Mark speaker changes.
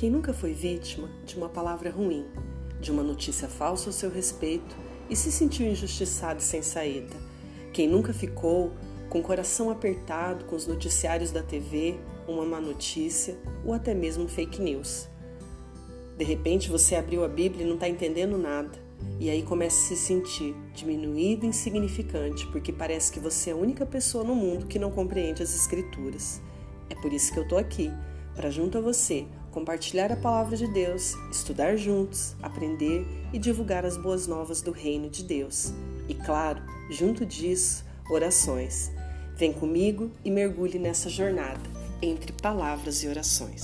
Speaker 1: Quem nunca foi vítima de uma palavra ruim, de uma notícia falsa ao seu respeito e se sentiu injustiçado e sem saída? Quem nunca ficou com o coração apertado com os noticiários da TV, uma má notícia ou até mesmo fake news? De repente você abriu a Bíblia e não está entendendo nada. E aí começa a se sentir diminuído e insignificante, porque parece que você é a única pessoa no mundo que não compreende as Escrituras. É por isso que eu estou aqui, para junto a você compartilhar a palavra de Deus, estudar juntos, aprender e divulgar as boas novas do reino de Deus. E claro, junto disso, orações. Vem comigo e mergulhe nessa jornada entre palavras e orações.